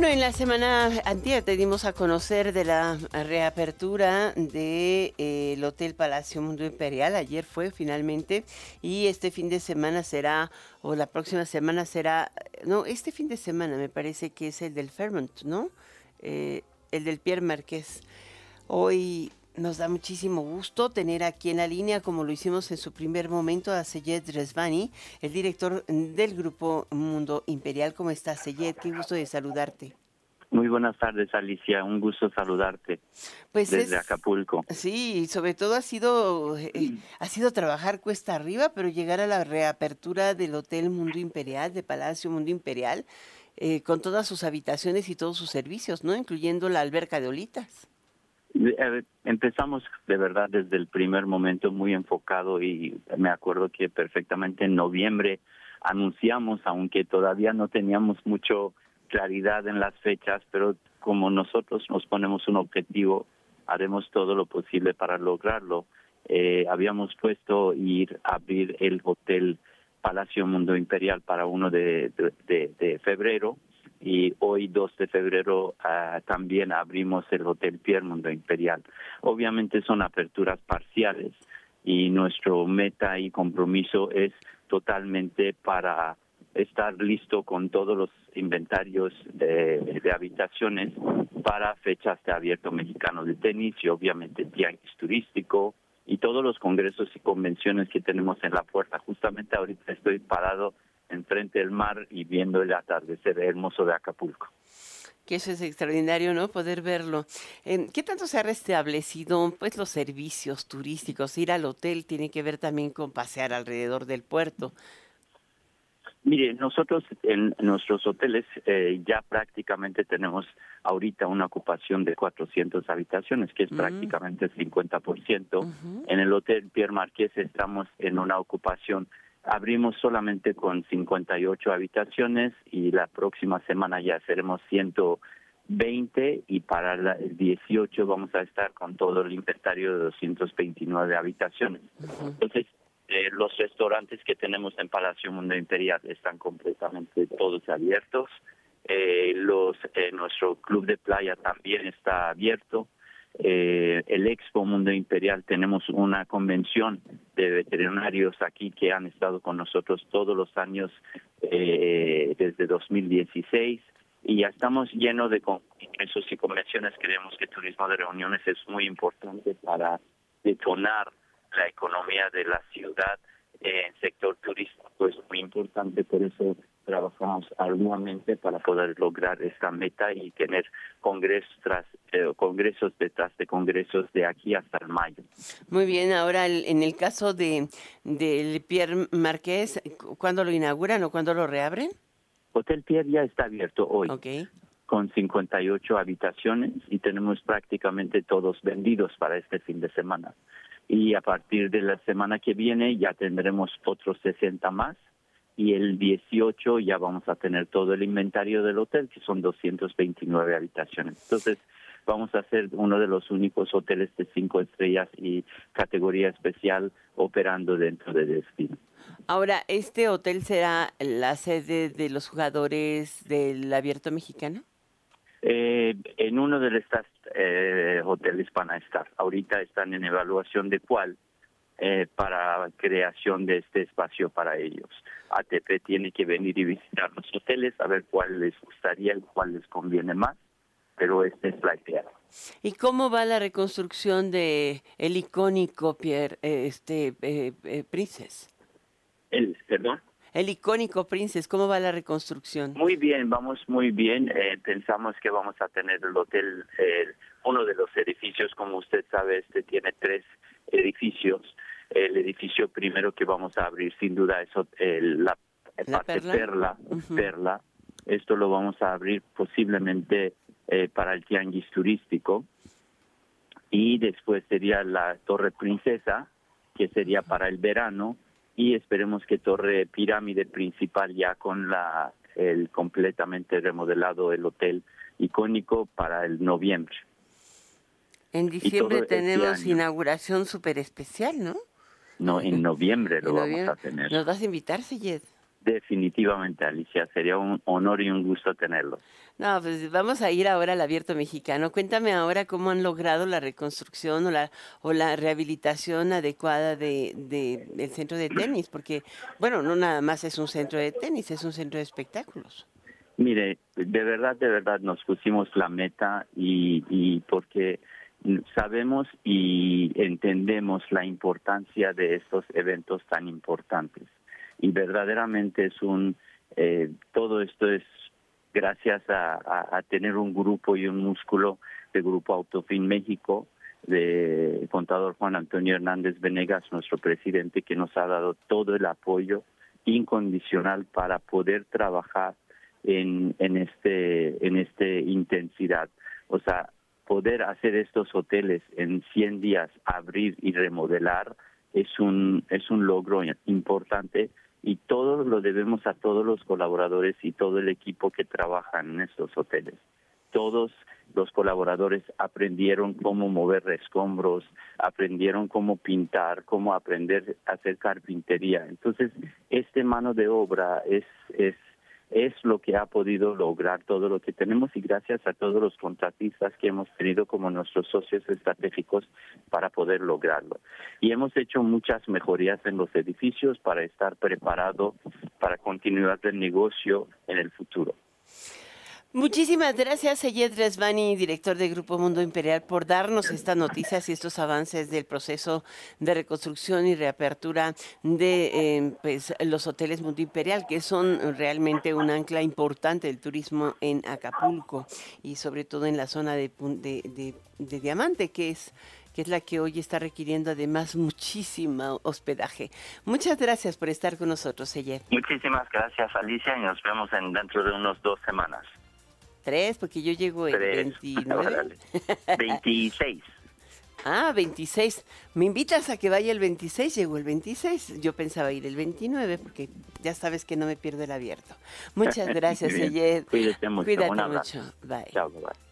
Bueno, en la semana anterior te dimos a conocer de la reapertura del de, eh, Hotel Palacio Mundo Imperial. Ayer fue finalmente y este fin de semana será, o la próxima semana será, no, este fin de semana me parece que es el del Fairmont, ¿no? Eh, el del Pierre Marqués. Hoy nos da muchísimo gusto tener aquí en la línea, como lo hicimos en su primer momento, a Seyed Resvani, el director del Grupo Mundo Imperial. ¿Cómo estás, Seyed? Qué gusto de saludarte. Muy buenas tardes, Alicia. Un gusto saludarte pues desde Acapulco. Sí, sobre todo ha sido eh, ha sido trabajar cuesta arriba, pero llegar a la reapertura del Hotel Mundo Imperial, de Palacio Mundo Imperial, eh, con todas sus habitaciones y todos sus servicios, ¿no? Incluyendo la alberca de olitas. Empezamos de verdad desde el primer momento muy enfocado y me acuerdo que perfectamente en noviembre anunciamos, aunque todavía no teníamos mucho claridad en las fechas, pero como nosotros nos ponemos un objetivo, haremos todo lo posible para lograrlo. Eh, habíamos puesto ir a abrir el hotel Palacio Mundo Imperial para uno de, de febrero y hoy 2 de febrero ah, también abrimos el Hotel Pierre Mundo Imperial. Obviamente son aperturas parciales y nuestro meta y compromiso es totalmente para estar listo con todos los inventarios de, habitaciones para fechas de abierto mexicano de tenis y obviamente tianguis turístico y todos los congresos y convenciones que tenemos en la puerta. Justamente ahorita estoy parado enfrente del mar y viendo el atardecer hermoso de Acapulco. Que eso es extraordinario, ¿no? Poder verlo. ¿Qué tanto se ha restablecido pues los servicios turísticos? Ir al hotel tiene que ver también con pasear alrededor del puerto. Mire, nosotros en nuestros hoteles eh, ya prácticamente tenemos ahorita una ocupación de 400 habitaciones, que es mm. prácticamente el 50%. En el Hotel Pierre Marqués estamos en una ocupación Abrimos solamente con 58 habitaciones y la próxima semana ya seremos 120 y para el 18 vamos a estar con todo el inventario de 229 habitaciones. Entonces, eh, los restaurantes que tenemos en Palacio Mundo Imperial están completamente todos abiertos. Eh, los eh, Nuestro club de playa también está abierto eh, el Expo Mundo Imperial tenemos una convención de veterinarios aquí que han estado con nosotros todos los años eh, desde 2016 y ya estamos llenos de congresos y convenciones. Creemos que turismo de reuniones es muy importante para detonar la economía de la ciudad en sector turístico es muy importante, por eso trabajamos arduamente para poder lograr esta meta y tener congresos tras eh, congresos detrás de congresos de aquí hasta el mayo. Muy bien, ahora en el caso de del Pierre Marqués, ¿cuándo lo inauguran o cuándo lo reabren? Hotel Pierre ya está abierto hoy. Con 58 habitaciones y tenemos prácticamente todos vendidos para este fin de semana. Y a partir de la semana que viene ya tendremos otros 60 más y el 18 ya vamos a tener todo el inventario del hotel, que son 229 habitaciones. Entonces, vamos a ser uno de los únicos hoteles de cinco estrellas y categoría especial operando dentro de destino. Ahora, ¿este hotel será la sede de los jugadores del Abierto Mexicano? Eh, en uno de estos eh, hoteles van a estar. Ahorita están en evaluación de cuál eh, para creación de este espacio para ellos. ATP tiene que venir y visitar los hoteles a ver cuál les gustaría y cuál les conviene más, pero este es la idea. ¿Y cómo va la reconstrucción de el icónico Pierre, eh, este eh, eh, Princess? El, perdón. El icónico Princess, ¿cómo va la reconstrucción? Muy bien, vamos muy bien. pensamos que vamos a tener el hotel, uno de los edificios, como usted sabe, este tiene tres edificios el edificio primero que vamos a abrir sin duda es el, la, parte perla, perla, Esto lo vamos a abrir posiblemente eh, para el tianguis turístico. Y después sería la Torre Princesa, que sería para el verano. Y esperemos que Torre Pirámide principal ya con la el completamente remodelado el hotel icónico para el noviembre. En diciembre este tenemos inauguración súper especial, ¿no? No, en noviembre lo vamos a tener. ¿Nos vas a invitar, Seyed? Definitivamente, Alicia. Sería un honor y un gusto tenerlo. No, pues vamos a ir ahora al abierto mexicano. Cuéntame ahora cómo han logrado la reconstrucción o la, o la rehabilitación adecuada de, de, del centro de tenis, porque, bueno, no nada más es un centro de tenis, es un centro de espectáculos. Mire, de verdad, de verdad nos pusimos la meta y, y porque sabemos y entendemos la importancia de estos eventos tan importantes. Y verdaderamente es un, eh, todo esto es gracias a, tener un grupo y un músculo de Grupo Autofin México, de contador Juan Antonio Hernández Venegas, nuestro presidente, que nos ha dado todo el apoyo incondicional para poder trabajar en, en este en este intensidad. O sea, poder hacer estos hoteles en 100 días, abrir y remodelar, es un, es un logro importante y todo lo debemos a todos los colaboradores y todo el equipo que trabaja en estos hoteles. Todos los colaboradores aprendieron cómo mover escombros, aprendieron cómo pintar, cómo aprender a hacer carpintería. Entonces, este mano de obra es, es es lo que ha podido lograr todo lo que tenemos y gracias a todos los contratistas que hemos tenido como nuestros socios estratégicos para poder lograrlo. Y hemos hecho muchas mejorías en los edificios para estar preparado para continuar el negocio en el futuro. Muchísimas gracias, Eyed Resvani, director del Grupo Mundo Imperial, por darnos estas noticias y estos avances del proceso de reconstrucción y reapertura de eh, pues, los hoteles Mundo Imperial, que son realmente un ancla importante del turismo en Acapulco y sobre todo en la zona de, de, Diamante, que es que es la que hoy está requiriendo además muchísimo hospedaje. Muchas gracias por estar con nosotros, Eyed. Muchísimas gracias, Alicia, y nos vemos en, dentro de unos dos semanas. Tres, porque yo llego el 29. 26. Ah, 26. ¿Me invitas a que vaya el 26? Llegó el 26. Yo pensaba ir el 29 porque ya sabes que no me pierdo el abierto. Muchas gracias, Eyed. Cuídate mucho. Cuídate mucho. Bye. Chao, bye.